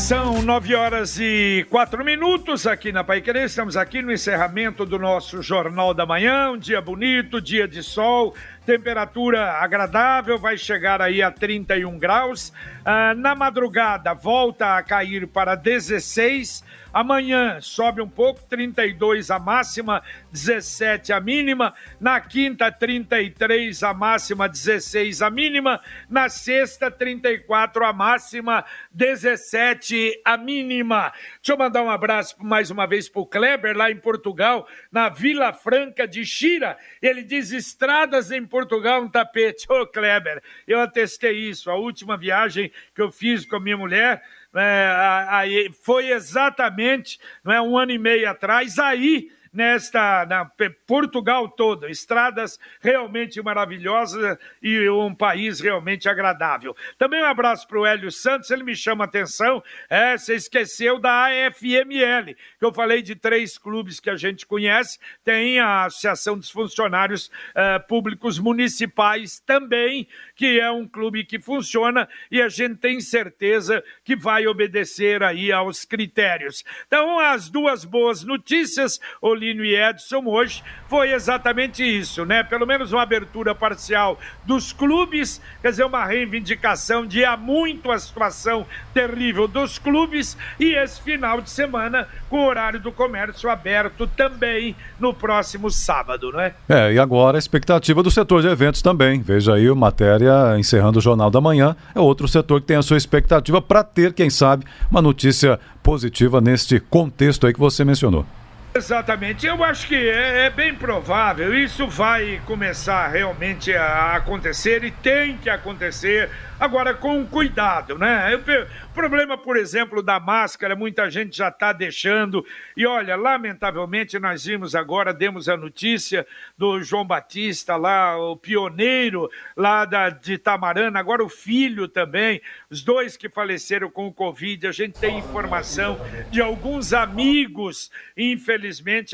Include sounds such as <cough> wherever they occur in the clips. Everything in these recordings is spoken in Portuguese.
São nove horas e quatro minutos aqui na Pai Querer. Estamos aqui no encerramento do nosso Jornal da Manhã. Um dia bonito, dia de sol, temperatura agradável, vai chegar aí a 31 graus. Ah, na madrugada, volta a cair para 16 Amanhã sobe um pouco, 32 a máxima, 17 a mínima. Na quinta, 33 a máxima, 16 a mínima. Na sexta, 34 a máxima, 17 a mínima. Deixa eu mandar um abraço mais uma vez para o Kleber, lá em Portugal, na Vila Franca de Xira. Ele diz: estradas em Portugal, um tapete. Ô, Kleber, eu atestei isso. A última viagem que eu fiz com a minha mulher é, aí foi exatamente é, um ano e meio atrás, aí nesta na Portugal todo, estradas realmente maravilhosas e um país realmente agradável. Também um abraço para o Hélio Santos, ele me chama a atenção, é, você esqueceu da AFML, que eu falei de três clubes que a gente conhece, tem a Associação dos Funcionários é, Públicos Municipais também, que é um clube que funciona e a gente tem certeza que vai obedecer aí aos critérios. Então, as duas boas notícias, o Paulino e Edson hoje foi exatamente isso, né? Pelo menos uma abertura parcial dos clubes, quer dizer, uma reivindicação de há muito a situação terrível dos clubes e esse final de semana com o horário do comércio aberto também no próximo sábado, não é? É, e agora a expectativa do setor de eventos também. Veja aí, matéria encerrando o Jornal da Manhã, é outro setor que tem a sua expectativa para ter, quem sabe, uma notícia positiva neste contexto aí que você mencionou. Exatamente, eu acho que é, é, bem provável, isso vai começar realmente a acontecer e tem que acontecer Agora, com cuidado, né? O problema, por exemplo, da máscara, muita gente já está deixando. E olha, lamentavelmente, nós vimos agora, demos a notícia do João Batista lá, o pioneiro lá da, de Tamarana, agora o filho também, os dois que faleceram com o Covid. A gente tem informação de alguns amigos, infelizmente,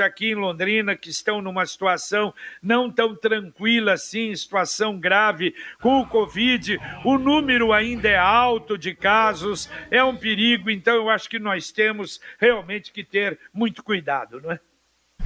aqui em Londrina, que estão numa situação não tão tranquila assim, situação grave com o Covid. O número ainda é alto de casos, é um perigo, então eu acho que nós temos realmente que ter muito cuidado, não é?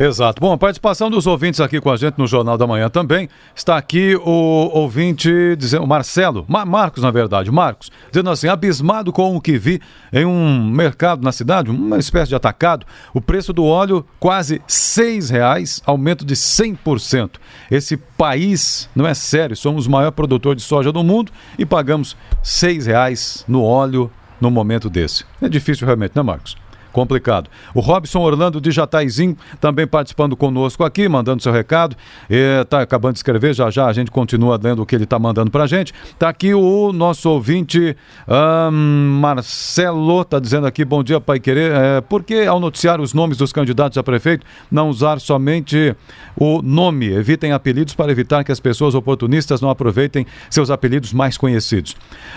Exato. Bom, a participação dos ouvintes aqui com a gente no Jornal da Manhã também. Está aqui o ouvinte, dizendo, o Marcelo, Mar Marcos, na verdade, Marcos, dizendo assim: abismado com o que vi em um mercado na cidade, uma espécie de atacado, o preço do óleo quase seis reais, aumento de 100%. Esse país não é sério, somos o maior produtor de soja do mundo e pagamos seis reais no óleo no momento desse. É difícil realmente, né, Marcos? Complicado. O Robson Orlando de Jataizinho também participando conosco aqui, mandando seu recado. Está acabando de escrever, já já a gente continua lendo o que ele está mandando para a gente. Está aqui o nosso ouvinte um, Marcelo, está dizendo aqui, bom dia, Pai Querer. É, por que ao noticiar os nomes dos candidatos a prefeito, não usar somente o nome? Evitem apelidos para evitar que as pessoas oportunistas não aproveitem seus apelidos mais conhecidos.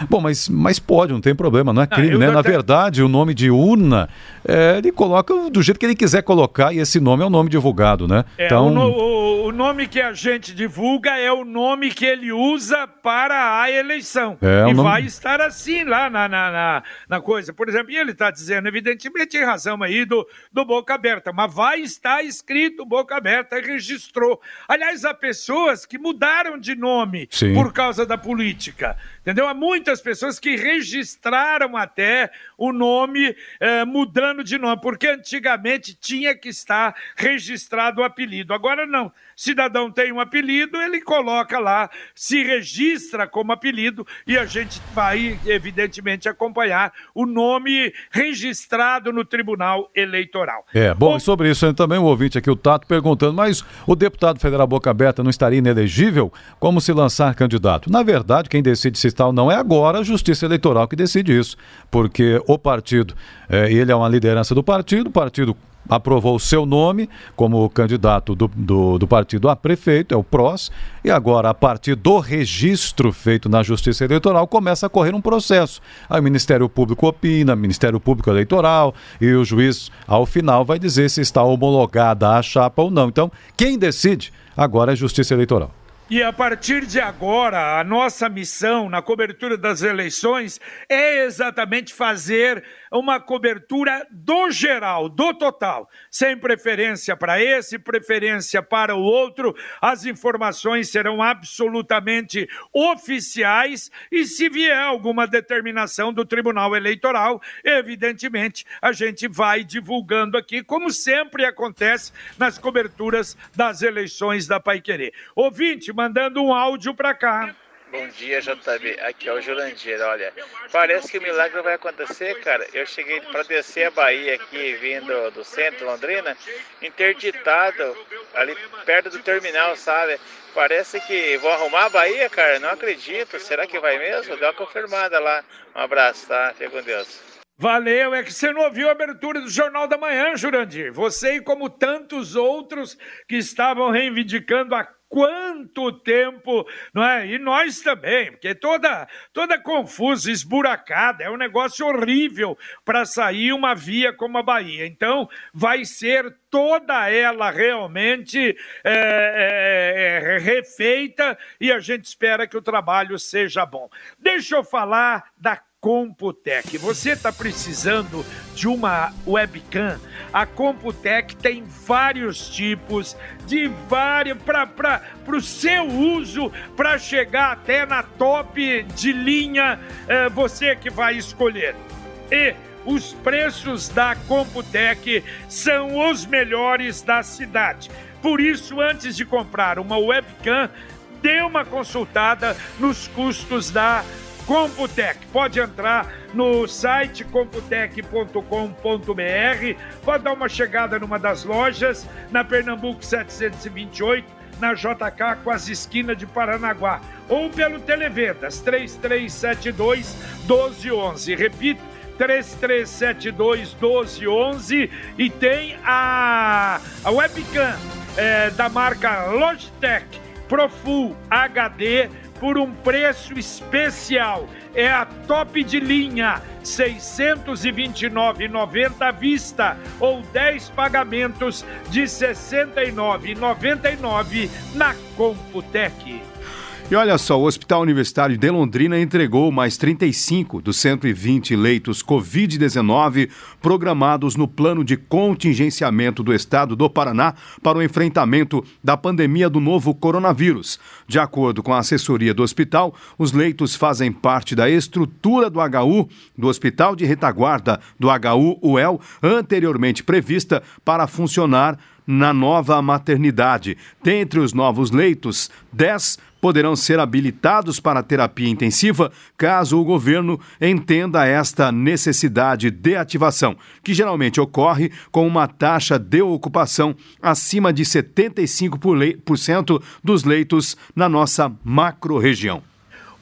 Bom, mas, mas pode, não tem problema, não é crime, ah, né? Na até... verdade, o nome de urna é, ele coloca do jeito que ele quiser colocar e esse nome é o nome divulgado, né? É, então... o, no, o, nome que a gente divulga é o nome que ele usa para a eleição. É, e nome... vai estar assim lá na, na, na, na coisa. Por exemplo, e ele está dizendo, evidentemente, em razão aí do, do Boca Aberta, mas vai estar escrito Boca Aberta e registrou. Aliás, há pessoas que mudaram de nome Sim. por causa da política. Entendeu? Há muitas pessoas que registraram até o nome eh, mudando de nome, porque antigamente tinha que estar registrado o apelido. Agora não. Cidadão tem um apelido, ele coloca lá, se registra como apelido e a gente vai, evidentemente, acompanhar o nome registrado no Tribunal Eleitoral. É, bom, bom sobre isso também o ouvinte aqui, o Tato, perguntando, mas o deputado federal Boca Aberta não estaria inelegível? Como se lançar candidato? Na verdade, quem decide se tal. Não é agora a Justiça Eleitoral que decide isso, porque o partido, é, ele é uma liderança do partido, o partido aprovou o seu nome como candidato do, do, do, partido a prefeito, é o PROS, e agora, a partir do registro feito na Justiça Eleitoral, começa a correr um processo. Aí o Ministério Público opina, Ministério Público Eleitoral, e o juiz, ao final, vai dizer se está homologada a chapa ou não. Então, quem decide agora é a Justiça Eleitoral. E a partir de agora, a nossa missão na cobertura das eleições é exatamente fazer uma cobertura do geral, do total, sem preferência para esse, preferência para o outro. As informações serão absolutamente oficiais e se vier alguma determinação do Tribunal Eleitoral, evidentemente a gente vai divulgando aqui, como sempre acontece nas coberturas das eleições da Paiquerê. Ouvinte, mandando um áudio para cá. Bom dia, JB. Aqui é o Jurandir. Olha, parece que o milagre vai acontecer, cara. Eu cheguei para descer a Bahia aqui, vindo do centro, Londrina, interditado, ali perto do terminal, sabe? Parece que vou arrumar a Bahia, cara. Não acredito. Será que vai mesmo? Dá uma confirmada lá. Um abraço, tá? Fique com Deus. Valeu, é que você não ouviu a abertura do Jornal da Manhã, Jurandir. Você e como tantos outros que estavam reivindicando a quanto tempo, não é? E nós também, porque toda toda confusa, esburacada, é um negócio horrível para sair uma via como a Bahia. Então, vai ser toda ela realmente é, é, é, refeita e a gente espera que o trabalho seja bom. Deixa eu falar da Computec. Você está precisando de uma webcam? A Computec tem vários tipos, de vários para o seu uso, para chegar até na top de linha, é, você que vai escolher. E os preços da Computec são os melhores da cidade. Por isso, antes de comprar uma webcam, dê uma consultada nos custos da Computec Computec. Pode entrar no site computec.com.br, pode dar uma chegada numa das lojas, na Pernambuco 728, na JK, com as esquinas de Paranaguá, ou pelo Televendas 3372 1211. Repito, 3372 1211 e tem a, a webcam é, da marca Logitech Profull HD por um preço especial. É a top de linha, R$ 629,90 à vista ou 10 pagamentos de R$ 69,99 na Computec. E olha só, o Hospital Universitário de Londrina entregou mais 35 dos 120 leitos Covid-19 programados no plano de contingenciamento do estado do Paraná para o enfrentamento da pandemia do novo coronavírus. De acordo com a assessoria do hospital, os leitos fazem parte da estrutura do HU, do Hospital de Retaguarda do HU-UEL, anteriormente prevista para funcionar na nova maternidade. Dentre os novos leitos, 10 poderão ser habilitados para terapia intensiva caso o governo entenda esta necessidade de ativação, que geralmente ocorre com uma taxa de ocupação acima de 75% dos leitos na nossa macro-região.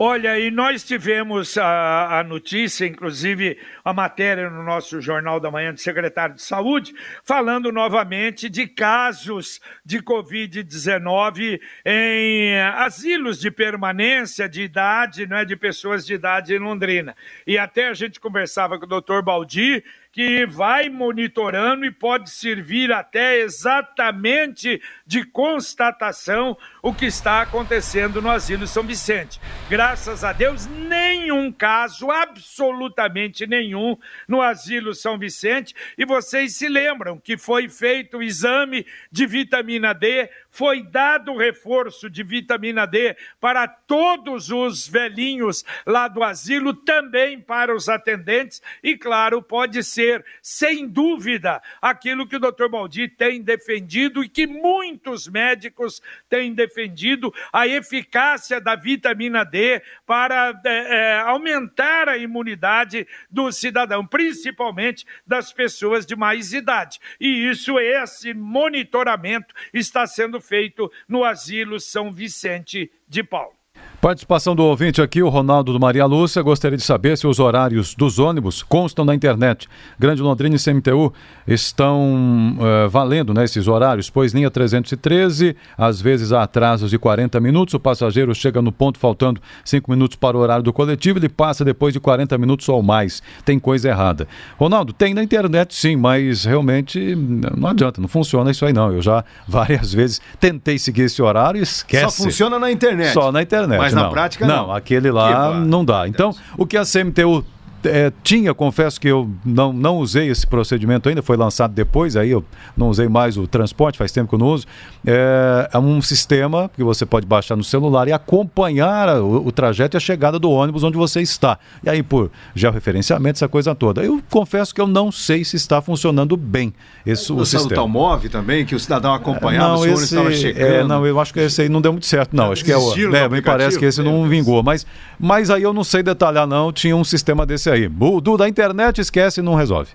Olha, e nós tivemos a, a, notícia, inclusive a matéria no nosso Jornal da Manhã do secretário de Saúde, falando novamente de casos de Covid-19 em asilos de permanência de idade, não é, de pessoas de idade em Londrina. E até a gente conversava com o doutor Baldi, que vai monitorando e pode servir até exatamente de constatação o que está acontecendo no Asilo São Vicente. Graças a Deus, nenhum caso, absolutamente nenhum, no Asilo São Vicente. E vocês se lembram que foi feito o exame de vitamina D, foi dado reforço de vitamina D para todos os velhinhos lá do asilo, também para os atendentes, e claro, pode ser sem dúvida, aquilo que o Dr. Baldi tem defendido e que muitos médicos têm defendido, a eficácia da vitamina D para é, é, aumentar a imunidade do cidadão, principalmente das pessoas de mais idade. E isso, esse monitoramento está sendo feito no Asilo São Vicente de Paulo. Participação do ouvinte aqui, o Ronaldo do Maria Lúcia. Gostaria de saber se os horários dos ônibus constam na internet. Grande Londrina e CMTU estão uh, valendo né, esses horários, pois linha 313, às vezes há atrasos de 40 minutos. O passageiro chega no ponto faltando 5 minutos para o horário do coletivo, ele passa depois de 40 minutos ou mais. Tem coisa errada. Ronaldo, tem na internet sim, mas realmente não adianta, não funciona isso aí não. Eu já <laughs> várias vezes tentei seguir esse horário e esquece. Só funciona na internet. Só na internet. Mas não. na prática não. Não, aquele lá não dá. Então, o que a CMTU é, tinha, confesso que eu não, não usei esse procedimento ainda, foi lançado depois, aí eu não usei mais o transporte, faz tempo que eu não uso. É, é um sistema que você pode baixar no celular e acompanhar o, o, trajeto e a chegada do ônibus onde você está. E aí, por georreferenciamento, essa coisa toda. Eu confesso que eu não sei se está funcionando bem esse, o, sistema. O Move também, que o cidadão acompanhava, não, o ônibus estava chegando. É, não, eu acho que esse aí não deu muito certo, não. Acho que é o. É, me parece que esse não vingou. Mas, mas aí eu não sei detalhar, não. Tinha um sistema desse aí. Do da internet esquece e não resolve.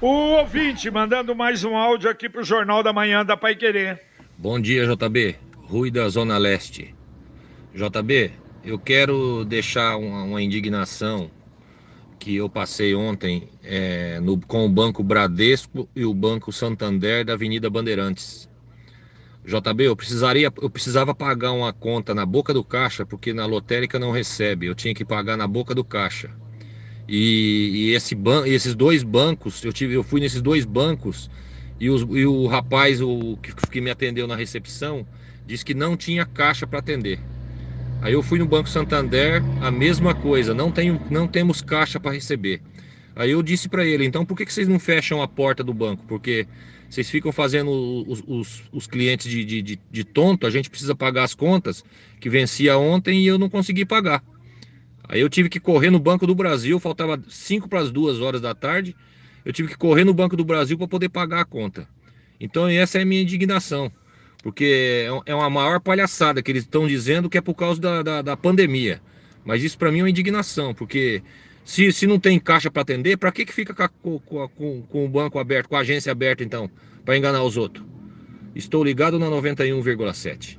O ouvinte mandando mais um áudio aqui pro Jornal da Manhã da Pai Querer. Bom dia, JB. Rui da Zona Leste. JB, eu quero deixar uma, uma indignação que eu passei ontem é, no, com o Banco Bradesco e o Banco Santander da Avenida Bandeirantes. JB, eu precisaria, eu precisava pagar uma conta na boca do caixa porque na lotérica não recebe. Eu tinha que pagar na boca do caixa. E, e esse ban esses dois bancos, eu tive, eu fui nesses dois bancos e, os, e o rapaz o, que, que me atendeu na recepção disse que não tinha caixa para atender. Aí eu fui no Banco Santander, a mesma coisa, não, tenho, não temos caixa para receber. Aí eu disse para ele, então por que, que vocês não fecham a porta do banco? Porque vocês ficam fazendo os, os, os clientes de, de, de, de tonto, a gente precisa pagar as contas que vencia ontem e eu não consegui pagar. Aí eu tive que correr no Banco do Brasil, faltava 5 para as 2 horas da tarde. Eu tive que correr no Banco do Brasil para poder pagar a conta. Então essa é a minha indignação. Porque é, é uma maior palhaçada que eles estão dizendo que é por causa da, da, da pandemia. Mas isso para mim é uma indignação, porque se, se não tem caixa para atender, para que, que fica com, com, com, com o banco aberto, com a agência aberta então, para enganar os outros? Estou ligado na 91,7.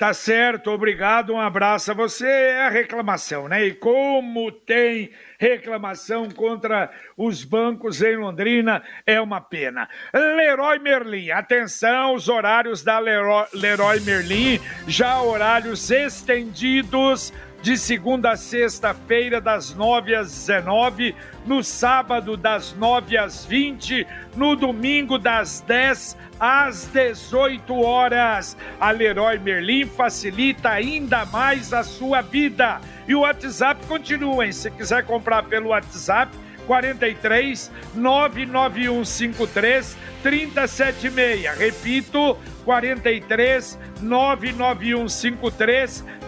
Tá certo, obrigado, um abraço a você. É a reclamação, né? E como tem reclamação contra os bancos em Londrina, é uma pena. Leroy Merlin, atenção, os horários da Leroy, Leroy Merlin, já horários estendidos de segunda a sexta-feira, das 9 às 19, no sábado, das 9 às 20, no domingo, das 10 às 18 horas. A Leroy Merlin facilita ainda mais a sua vida. E o WhatsApp continua, hein? Se quiser comprar pelo WhatsApp, 43 99153 3076. Repito, 43 99153 3076.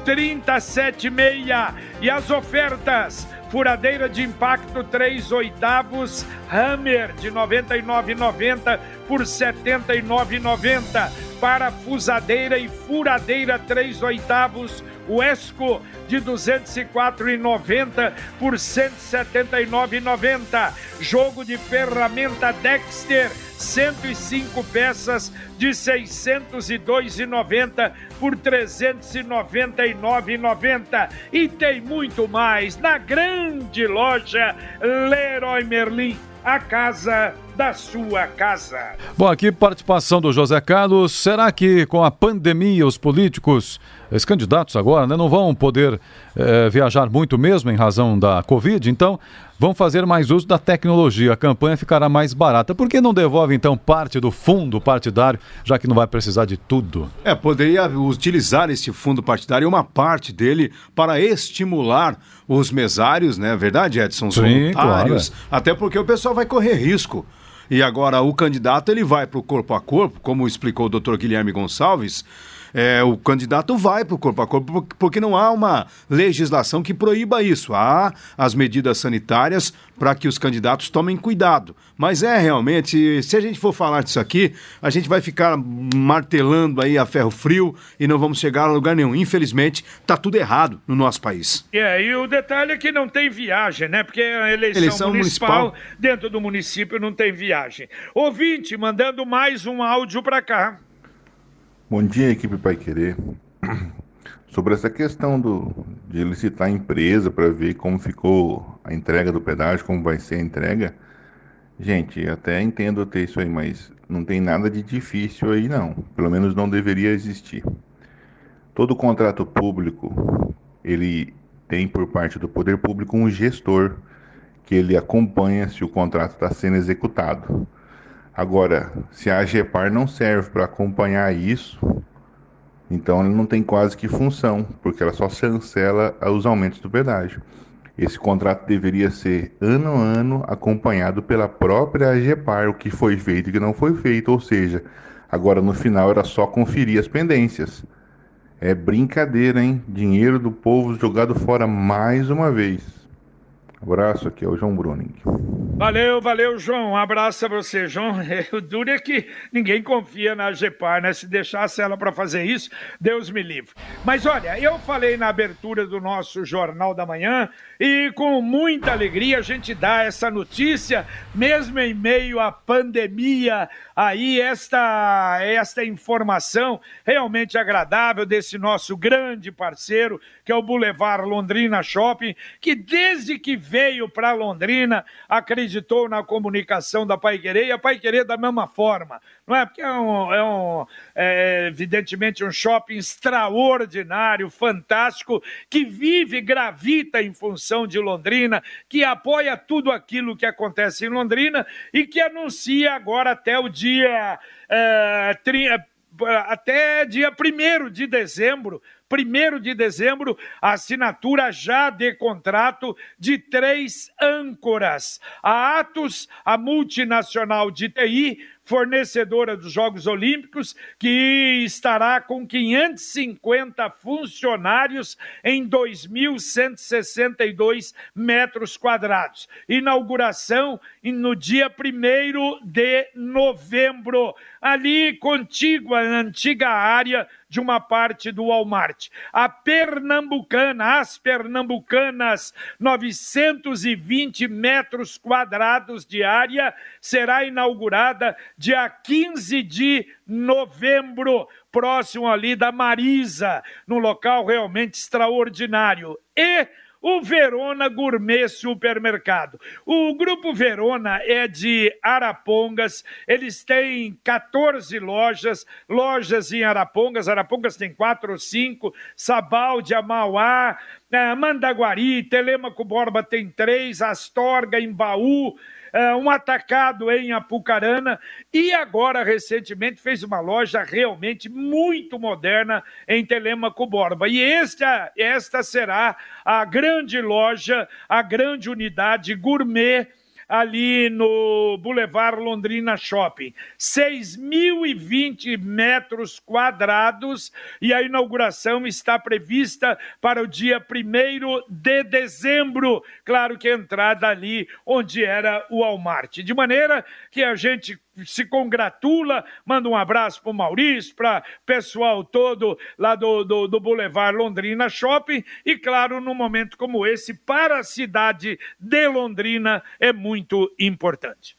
E as ofertas: furadeira de impacto 3 oitavos, Hammer de 99,90 por 79,90. Parafusadeira e furadeira 3 oitavos, o Esco de 204,90 por 179,90. Jogo de ferramenta Dexter 105 peças de 602,90 por 399,90 e tem muito mais na grande loja Leroy Merlin, a casa da sua casa. Bom, aqui participação do José Carlos. Será que com a pandemia os políticos, os candidatos agora, né, não vão poder eh, viajar muito mesmo em razão da Covid? Então, vão fazer mais uso da tecnologia. A campanha ficará mais barata. Por que não devolve então parte do fundo partidário, já que não vai precisar de tudo? É, poderia utilizar esse fundo partidário, uma parte dele, para estimular os mesários, né? Verdade, Edson? Os Sim, voluntários. Claro. Até porque o pessoal vai correr risco. E agora o candidato ele vai para o corpo a corpo, como explicou o doutor Guilherme Gonçalves. É, o candidato vai para o corpo a corpo porque não há uma legislação que proíba isso. Há as medidas sanitárias para que os candidatos tomem cuidado. Mas é realmente, se a gente for falar disso aqui, a gente vai ficar martelando aí a ferro frio e não vamos chegar a lugar nenhum. Infelizmente, está tudo errado no nosso país. É, e o detalhe é que não tem viagem, né? Porque a eleição, Eleição municipal, municipal. dentro do município não tem viagem. Ouvinte, mandando mais um áudio para cá. Bom dia, equipe Pai Querer. <clears throat> Sobre essa questão do, de licitar a empresa para ver como ficou a entrega do pedágio, como vai ser a entrega, gente, até entendo ter isso aí, mas não tem nada de difícil aí não. Pelo menos não deveria existir. Todo contrato público, ele tem por parte do poder público um gestor que ele acompanha se o contrato está sendo executado. Agora, se a AGEPAR não serve para acompanhar isso, então ela não tem quase que função, porque ela só chancela os aumentos do pedágio. Esse contrato deveria ser ano a ano acompanhado pela própria AGEPAR, o que foi feito e o que não foi feito, ou seja, agora no final era só conferir as pendências. É brincadeira, hein? Dinheiro do povo jogado fora mais uma vez. Abraço, aqui é o João Bruning. Valeu, valeu, João. Um abraço a você, João. <laughs> O duro é que ninguém confia na GEPAR, né? Se deixasse ela para fazer isso, Deus me livre. Mas olha, eu falei na abertura do nosso Jornal da Manhã e com muita alegria a gente dá essa notícia, mesmo em meio à pandemia, aí esta, esta informação realmente agradável desse nosso grande parceiro, que é o Boulevard Londrina Shopping, que desde que veio para Londrina acreditou na comunicação da Pai Querer e a Pai Querer da mesma forma, não é? Porque é, um, é, um, é evidentemente um shopping extraordinário, fantástico, que vive, gravita em função de Londrina, que apoia tudo aquilo que acontece em Londrina e que anuncia agora até o dia. É, tri, até dia 1 de dezembro 1 de dezembro, assinatura já de contrato de três âncoras. A Atos, a multinacional de TI, fornecedora dos Jogos Olímpicos, que estará com 550 funcionários em 2.162 metros quadrados. Inauguração no dia 1 de novembro, ali contígua à antiga área de uma parte do Walmart. A Pernambucana, as Pernambucanas, 920 metros quadrados de área, será inaugurada dia 15 de novembro, próximo ali da Marisa, num local realmente extraordinário. E o Verona Gourmet Supermercado. O Grupo Verona é de Arapongas, eles têm 14 lojas, lojas em Arapongas, Arapongas tem quatro ou cinco, Sabal de Amauá, eh, Mandaguari, Telemaco Borba tem três, Astorga em Baú, uh, um atacado em Apucarana e agora, recentemente, fez uma loja realmente muito moderna em Telemaco Borba. E esta, esta será a grande loja, a grande unidade gourmet ali no Boulevard Londrina Shopping. 6.020 metros quadrados e a inauguração está prevista para o dia 1 de dezembro. Claro que a entrada ali onde era o Walmart. De maneira que a gente se congratula, manda um abraço para o Maurício, para pessoal todo lá do, do, do Boulevard Londrina Shopping e, claro, num momento como esse, para a cidade de Londrina é muito importante.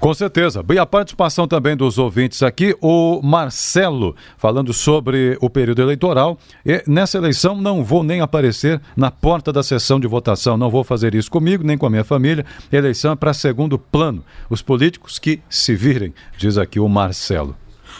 Com certeza. E a participação também dos ouvintes aqui, o Marcelo, falando sobre o período eleitoral. E nessa eleição não vou nem aparecer na porta da sessão de votação. Não vou fazer isso comigo, nem com a minha família. Eleição é para segundo plano. Os políticos que se virem, diz aqui o Marcelo.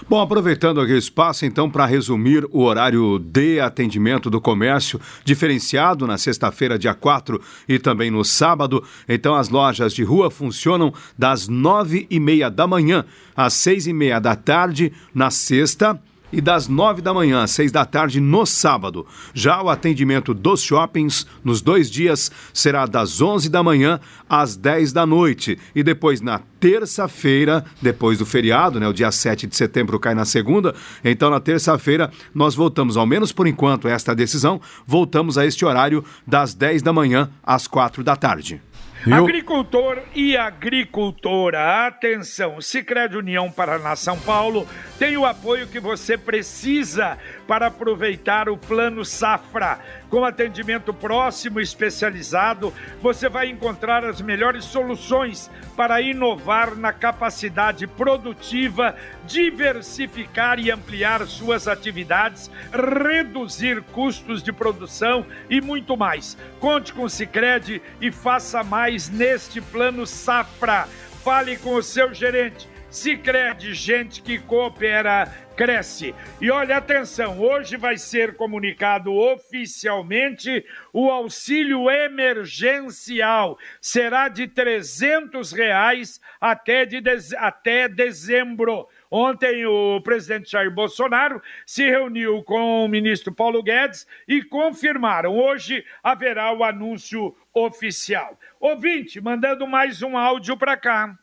Bom, aproveitando aqui o espaço, então, para resumir o horário de atendimento do comércio diferenciado na sexta-feira, dia 4 e também no sábado. Então, as lojas de rua funcionam das nove e meia da manhã às seis e meia da tarde na sexta e das 9 da manhã às 6 da tarde no sábado. Já o atendimento dos shoppings nos dois dias será das 11 da manhã às 10 da noite e depois na terça-feira, depois do feriado, né, o dia 7 de setembro cai na segunda, então na terça-feira nós voltamos, ao menos por enquanto, esta decisão, voltamos a este horário das 10 da manhã às 4 da tarde. Eu... Agricultor e agricultora, atenção! Sicredi União Paraná São Paulo tem o apoio que você precisa para aproveitar o Plano Safra. Com atendimento próximo e especializado, você vai encontrar as melhores soluções para inovar na capacidade produtiva, diversificar e ampliar suas atividades, reduzir custos de produção e muito mais. Conte com o Sicredi e faça mais neste Plano Safra. Fale com o seu gerente. Sicredi, gente que coopera cresce. E olha, atenção, hoje vai ser comunicado oficialmente o auxílio emergencial. Será de 300 reais até, de até dezembro. Ontem o presidente Jair Bolsonaro se reuniu com o ministro Paulo Guedes e confirmaram. Hoje haverá o anúncio oficial. Ouvinte, mandando mais um áudio para cá.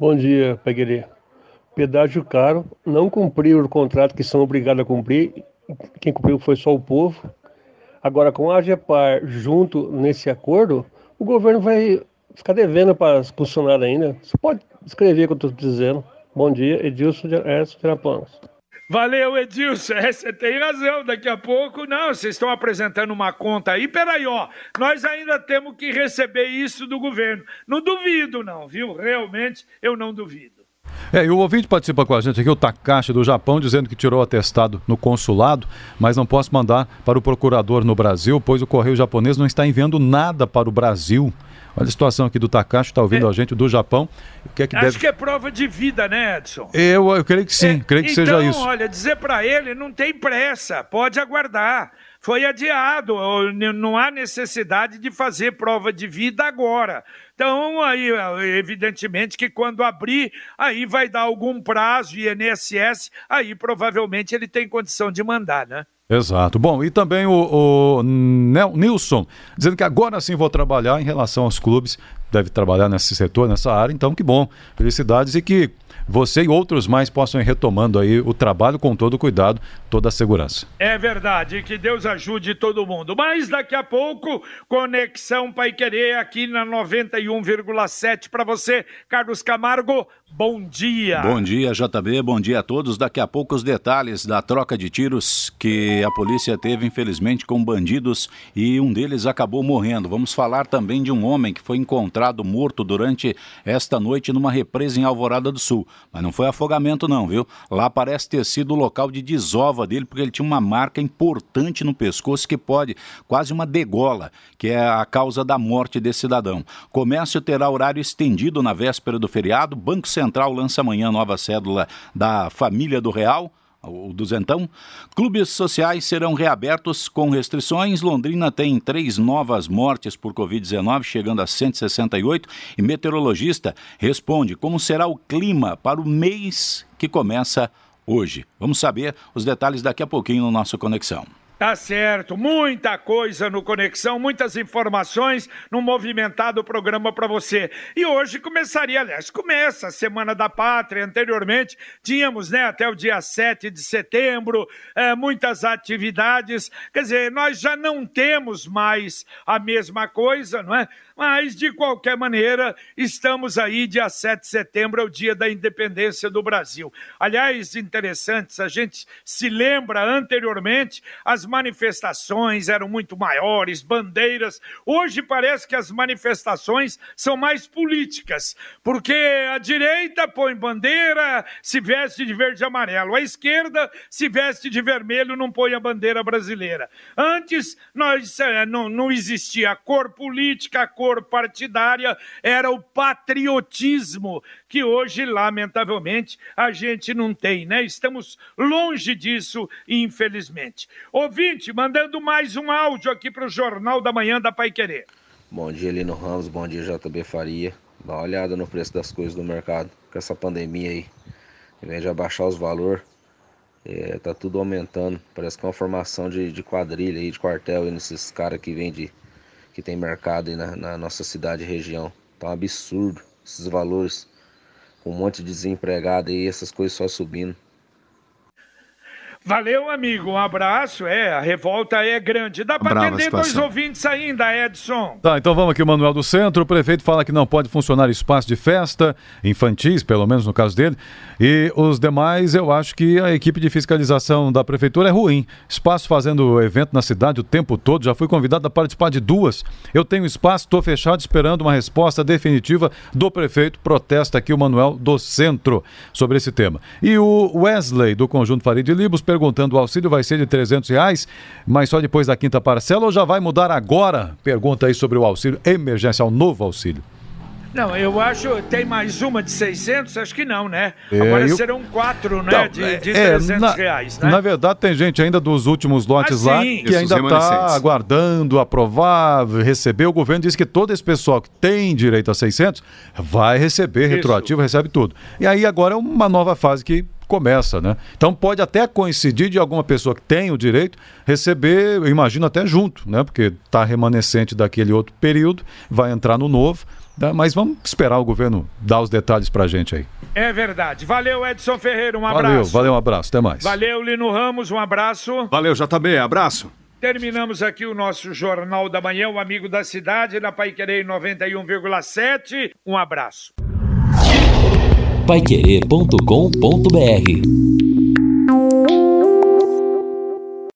Bom dia, Peguerê pedágio caro, não cumpriram o contrato que são obrigados a cumprir, quem cumpriu foi só o povo. Agora, com a AGEPAR junto nesse acordo, o governo vai ficar devendo para os funcionários ainda. Você pode escrever o que eu estou dizendo. Bom dia, Edilson de Teraplanos. Valeu, Edilson. É, você tem razão. Daqui a pouco, não, vocês estão apresentando uma conta aí. Peraí, ó. Nós ainda temos que receber isso do governo. Não duvido, não, viu? Realmente, eu não duvido. É, e o ouvinte participa com a gente aqui, o Takashi do Japão, dizendo que tirou atestado no consulado, mas não posso mandar para o procurador no Brasil, pois o correio japonês não está enviando nada para o Brasil. Olha a situação aqui do Takashi, está ouvindo é. a gente do Japão. O que é que Acho deve... que é prova de vida, né, Edson? Eu, eu creio que sim, é, creio que então, seja isso. olha, dizer para ele, não tem pressa, pode aguardar. Foi adiado, não há necessidade de fazer prova de vida agora. Então, aí, evidentemente que quando abrir, aí vai dar algum prazo e INSS, aí provavelmente ele tem condição de mandar, né? Exato. Bom, e também o, o Nilson, dizendo que agora sim vou trabalhar em relação aos clubes, deve trabalhar nesse setor, nessa área, então que bom. Felicidades e que você e outros mais possam ir retomando aí o trabalho com todo o cuidado, toda a segurança. É verdade, que Deus ajude todo mundo. Mas daqui a pouco, Conexão Pai Querer aqui na 91,7 para você, Carlos Camargo. Bom dia. Bom dia, JB. Bom dia a todos. Daqui a pouco os detalhes da troca de tiros que a polícia teve, infelizmente, com bandidos e um deles acabou morrendo. Vamos falar também de um homem que foi encontrado morto durante esta noite numa represa em Alvorada do Sul. Mas não foi afogamento, não, viu? Lá parece ter sido o local de desova dele, porque ele tinha uma marca importante no pescoço que pode, quase uma degola, que é a causa da morte desse cidadão. Comércio terá horário estendido na véspera do feriado. Banco Central lança amanhã nova cédula da família do Real o duzentão. Clubes sociais serão reabertos com restrições. Londrina tem três novas mortes por Covid-19, chegando a 168. E meteorologista responde como será o clima para o mês que começa hoje. Vamos saber os detalhes daqui a pouquinho no nosso Conexão. Tá certo, muita coisa no Conexão, muitas informações no movimentado programa para você. E hoje começaria, aliás, começa a Semana da Pátria. Anteriormente tínhamos, né, até o dia 7 de setembro, é, muitas atividades. Quer dizer, nós já não temos mais a mesma coisa, não é? Mas, de qualquer maneira, estamos aí, dia 7 de setembro, é o dia da independência do Brasil. Aliás, interessantes, a gente se lembra anteriormente, as manifestações eram muito maiores, bandeiras. Hoje parece que as manifestações são mais políticas, porque a direita põe bandeira, se veste de verde e amarelo, a esquerda se veste de vermelho, não põe a bandeira brasileira. Antes, nós, é, não, não existia cor política, cor cor partidária, era o patriotismo, que hoje, lamentavelmente, a gente não tem, né? Estamos longe disso, infelizmente. Ouvinte, mandando mais um áudio aqui para o Jornal da Manhã da Pai Querer. Bom dia, Lino Ramos, bom dia, JB Faria. Dá uma olhada no preço das coisas do mercado, com essa pandemia aí. Em vez de abaixar os valores, é, tá tudo aumentando. Parece que é uma formação de, de quadrilha aí, de quartel aí nesses caras que vendem que tem mercado aí na, na nossa cidade e região. Tá um absurdo esses valores. Com um monte de desempregado aí, essas coisas só subindo. Valeu, amigo. Um abraço. É, a revolta é grande. Dá para atender dois ouvintes ainda, Edson. Tá, então vamos aqui, o Manuel do Centro. O prefeito fala que não pode funcionar espaço de festa, infantis, pelo menos no caso dele. E os demais, eu acho que a equipe de fiscalização da prefeitura é ruim. Espaço fazendo evento na cidade o tempo todo. Já fui convidado a participar de duas. Eu tenho espaço, estou fechado esperando uma resposta definitiva do prefeito. Protesta aqui o Manuel do Centro sobre esse tema. E o Wesley, do Conjunto Farid Libos, perguntando: o auxílio vai ser de 300 reais, mas só depois da quinta parcela ou já vai mudar agora? Pergunta aí sobre o auxílio emergencial, novo auxílio. Não, eu acho tem mais uma de 600, acho que não, né? É, Agora eu... serão quatro, né? Não, de, de é, 300 na, reais, né? Na verdade, tem gente ainda dos últimos lotes ah, lá que ainda está aguardando aprovar, receber. O governo diz que todo esse pessoal que tem direito a 600 vai receber Isso. retroativo, recebe tudo. E aí agora é uma nova fase que começa, né? Então pode até coincidir de alguma pessoa que tem o direito receber, eu imagino até junto, né? Porque está remanescente daquele outro período, vai entrar no novo. Né? Mas vamos esperar o governo dar os detalhes para a gente aí. É verdade. Valeu, Edson Ferreira, um abraço. Valeu, valeu, um abraço. Até mais. Valeu, Lino Ramos, um abraço. Valeu, JB, abraço. Terminamos aqui o nosso Jornal da Manhã, o Amigo da Cidade, na Pai Querer 91,7. Um abraço paiquerê.com.br